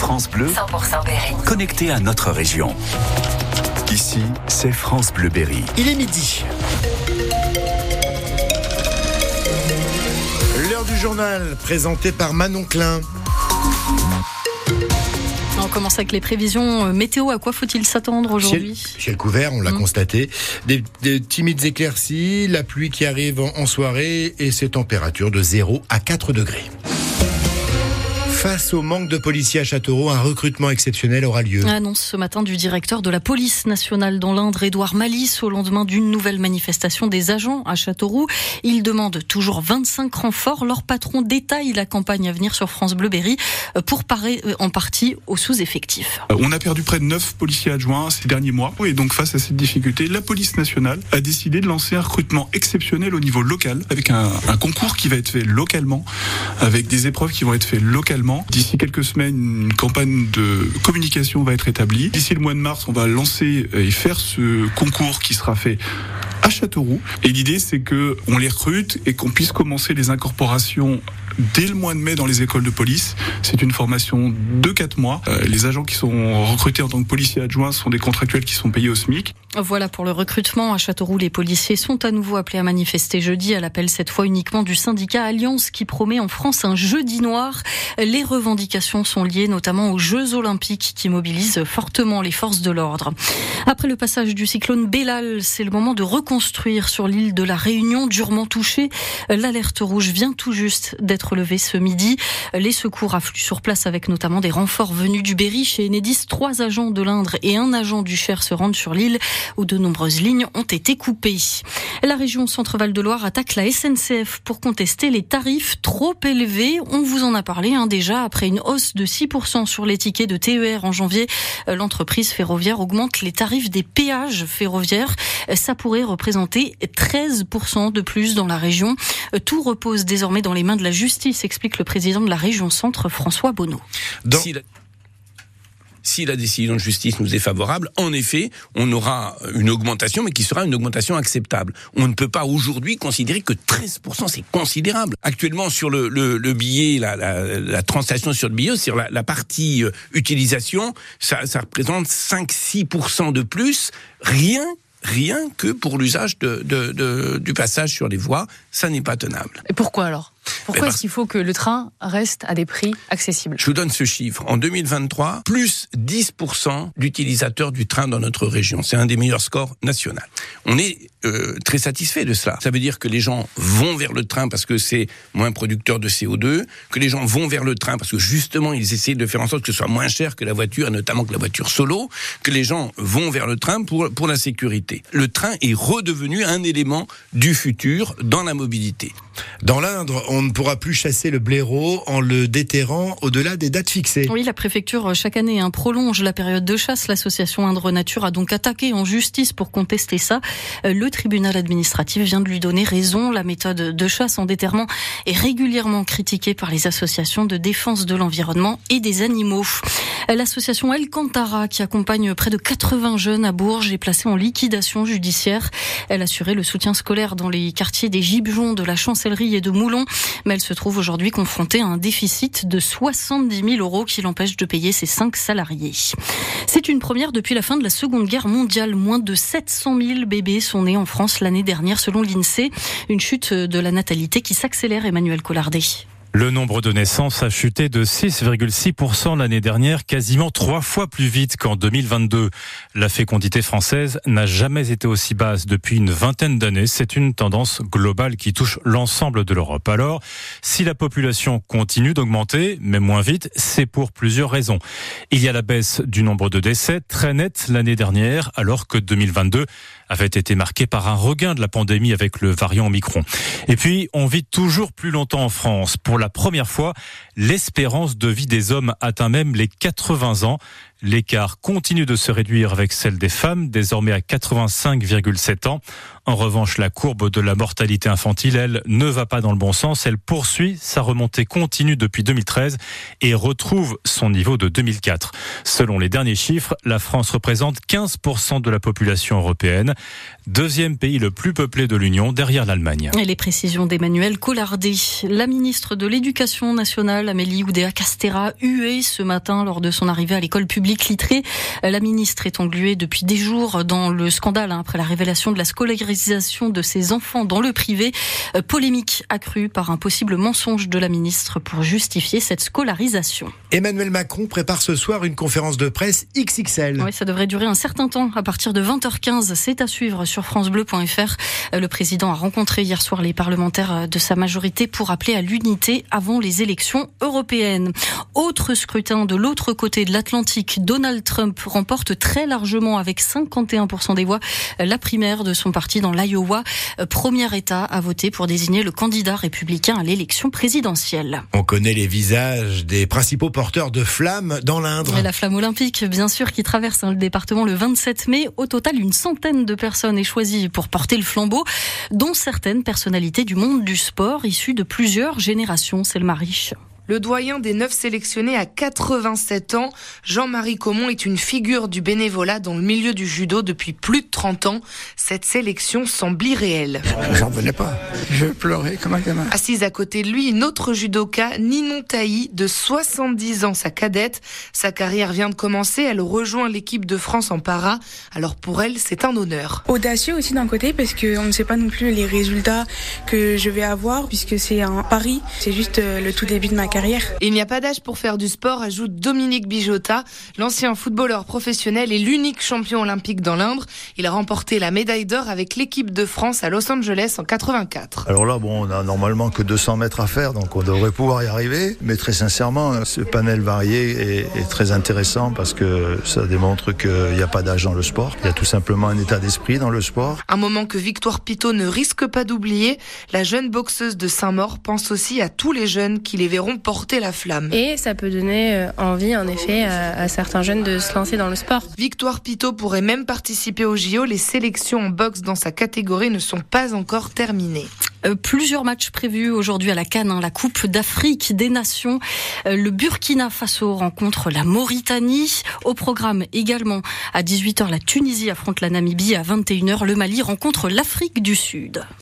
France Bleu, 100% Berry. connecté à notre région. Ici, c'est France Bleu Berry. Il est midi. L'heure du journal, présenté par Manon Klein. On commence avec les prévisions euh, météo. À quoi faut-il s'attendre aujourd'hui? Ciel, ciel couvert, on l'a Mmh. constaté. Des, des timides éclaircies, la pluie qui arrive en, en soirée et ces températures de 0 à 4 degrés. Face au manque de policiers à Châteauroux, un recrutement exceptionnel aura lieu. Annonce ce matin du directeur de la police nationale dans l'Indre, Édouard Malice, au lendemain d'une nouvelle manifestation des agents à Châteauroux. Il demande toujours 25 renforts. Leur patron détaille la campagne à venir sur France Bleu Berry pour parer euh, en partie aux sous-effectifs. Euh, On a perdu près de 9 policiers adjoints ces derniers mois. Et donc face à cette difficulté, la police nationale a décidé de lancer un recrutement exceptionnel au niveau local, avec un, un concours qui va être fait localement, avec des épreuves qui vont être faites localement. D'ici quelques semaines, une campagne de communication va être établie. D'ici le mois de mars, on va lancer et faire ce concours qui sera fait à Châteauroux. Et l'idée, c'est que on les recrute et qu'on puisse commencer les incorporations dès le mois de mai dans les écoles de police. C'est une formation de 4 mois. Euh, les agents qui sont recrutés en tant que policiers adjoints sont des contractuels qui sont payés au SMIC. Voilà pour le recrutement. À Châteauroux, les policiers sont à nouveau appelés à manifester jeudi à l'appel cette fois uniquement du syndicat Alliance qui promet en France un jeudi noir. Les revendications sont liées notamment aux Jeux Olympiques qui mobilisent fortement les forces de l'ordre. Après le passage du cyclone Bellal, c'est le moment de reconstruire sur l'île de la Réunion durement touchée. L'alerte rouge vient tout juste d'être levée ce midi. Les secours affluent sur place avec notamment des renforts venus du Berry chez Enedis. Trois agents de l'Indre et un agent du Cher se rendent sur l'île où de nombreuses lignes ont été coupées. La région Centre-Val de Loire attaque la SNCF pour contester les tarifs trop élevés. On vous en a parlé hein, déjà après une hausse de 6% sur les tickets de TER en janvier. L'entreprise ferroviaire augmente les tarifs des péages ferroviaires. Ça pourrait représenter 13% de plus dans la région. Euh, Tout repose désormais dans les mains de la justice, explique le président de la région Centre, François Bonneau. Dans- Si la... si la décision de justice nous est favorable, en effet, on aura une augmentation, mais qui sera une augmentation acceptable. On ne peut pas aujourd'hui considérer que 13%, c'est considérable. Actuellement, sur le, le, le billet, la, la, la translation sur le billet, sur la, la partie euh, utilisation, ça, ça représente 5-6% de plus, rien rien que pour l'usage du passage sur les voies, ça n'est pas tenable. Et pourquoi alors? Pourquoi Mais est-ce qu'il faut que le train reste à des prix accessibles? Je vous donne ce chiffre. En 2023, plus 10% d'utilisateurs du train dans notre région. C'est un des meilleurs scores nationaux. On est euh, très satisfait de cela. Ça veut dire que les gens vont vers le train parce que c'est moins producteur de CO2, que les gens vont vers le train parce que justement ils essaient de faire en sorte que ce soit moins cher que la voiture, et notamment que la voiture solo, que les gens vont vers le train pour, pour la sécurité. Le train est redevenu un élément du futur dans la mobilité. Dans l'Indre, on ne pourra plus chasser le blaireau en le déterrant au-delà des dates fixées. Oui, la préfecture euh, chaque année hein, prolonge la période de chasse. L'association Indre Nature a donc attaqué en justice pour contester ça. Euh, Le tribunal administratif vient de lui donner raison. La méthode de chasse en déterrement est régulièrement critiquée par les associations de défense de l'environnement et des animaux. Euh, L'association El Cantara, qui accompagne près de 80 jeunes à Bourges, est placée en liquidation judiciaire. Elle assurait le soutien scolaire dans les quartiers des Gibjons, de la Chancellerie et de Moulon, mais elle se trouve aujourd'hui confrontée à un déficit de 70 000 euros qui l'empêche de payer ses cinq salariés. C'est une première depuis la fin de la Seconde Guerre mondiale. Moins de 700 000 bébés sont nés en France l'année dernière selon l'INSEE. Une chute de la natalité qui s'accélère, Emmanuel Collardet. Le nombre de naissances a chuté de 6,6% l'année dernière, quasiment trois fois plus vite qu'en 2022. La fécondité française n'a jamais été aussi basse depuis une vingtaine d'années. C'est une tendance globale qui touche l'ensemble de l'Europe. Alors, si la population continue d'augmenter, mais moins vite, c'est pour plusieurs raisons. Il y a la baisse du nombre de décès très nette l'année dernière, alors que 2022 avait été marqué par un regain de la pandémie avec le variant Omicron. Et puis, on vit toujours plus longtemps en France. Pour la première fois, l'espérance de vie des hommes atteint même les 80 ans. L'écart continue de se réduire avec celle des femmes, désormais à 85,7 ans. En revanche, la courbe de la mortalité infantile, elle, ne va pas dans le bon sens. Elle poursuit sa remontée continue depuis 2013 et retrouve son niveau de 2004. Selon les derniers chiffres, la France représente 15% de la population européenne, deuxième pays le plus peuplé de l'Union derrière l'Allemagne. Et les précisions d'Emmanuel Collardet. La ministre de l'Éducation nationale, Amélie Oudéa-Castera, huée ce matin lors de son arrivée à l'école publique Littré. La ministre est engluée depuis des jours dans le scandale hein, après la révélation de la scolarisation de ses enfants dans le privé. Euh, polémique accrue par un possible mensonge de la ministre pour justifier cette scolarisation. Emmanuel Macron prépare ce soir une conférence de presse XXL. Oui, ça devrait durer un certain temps. À partir de 20h15, c'est à suivre sur francebleu.fr. Le président a rencontré hier soir les parlementaires de sa majorité pour appeler à l'unité avant les élections européennes. Autre scrutin de l'autre côté de l'Atlantique, Donald Trump remporte très largement avec 51% des voix la primaire de son parti dans l'Iowa, premier État à voter pour désigner le candidat républicain à l'élection présidentielle. On connaît les visages des principaux porteurs de flammes dans l'Indre. La flamme olympique, bien sûr, qui traverse le département le 27 mai. Au total, une centaine de personnes est choisie pour porter le flambeau, dont certaines personnalités du monde du sport issues de plusieurs générations. C'est le mariche. Le doyen des neuf sélectionnés à 87 ans, Jean-Marie Comon est une figure du bénévolat dans le milieu du judo depuis plus de 30 ans. Cette sélection semble irréelle. J'en revenais pas. Je pleurais comme un gamin. Assise à côté de lui, une autre judoka, Ninon Taï, de 70 ans, sa cadette. Sa carrière vient de commencer. Elle rejoint l'équipe de France en para. Alors pour elle, c'est un honneur. Audacieux aussi d'un côté parce qu'on ne sait pas non plus les résultats que je vais avoir puisque c'est un pari. C'est juste le tout début de ma carrière. Il n'y a pas d'âge pour faire du sport, ajoute Dominique Bijota, l'ancien footballeur professionnel et l'unique champion olympique dans l'Indre. Il a remporté la médaille d'or avec l'équipe de France à Los Angeles en 84. Alors là, bon, on a normalement que 200 mètres à faire, donc on devrait pouvoir y arriver. Mais très sincèrement, ce panel varié est, est très intéressant parce que ça démontre qu'il n'y a pas d'âge dans le sport. Il y a tout simplement un état d'esprit dans le sport. Un moment que Victoire Pitot ne risque pas d'oublier. La jeune boxeuse de Saint-Maur pense aussi à tous les jeunes qui les verront porter la flamme. Et ça peut donner envie, en effet, à, à, certains jeunes de se lancer dans le sport. Victoire Pitot pourrait même participer au JO. Les sélections en boxe dans sa catégorie ne sont pas encore terminées. Euh, plusieurs matchs prévus aujourd'hui à la Cannes, hein, la Coupe d'Afrique des Nations. Euh, le Burkina Faso rencontre la Mauritanie. Au programme également à 18h, la Tunisie affronte la Namibie. À 21h, le Mali rencontre l'Afrique du Sud.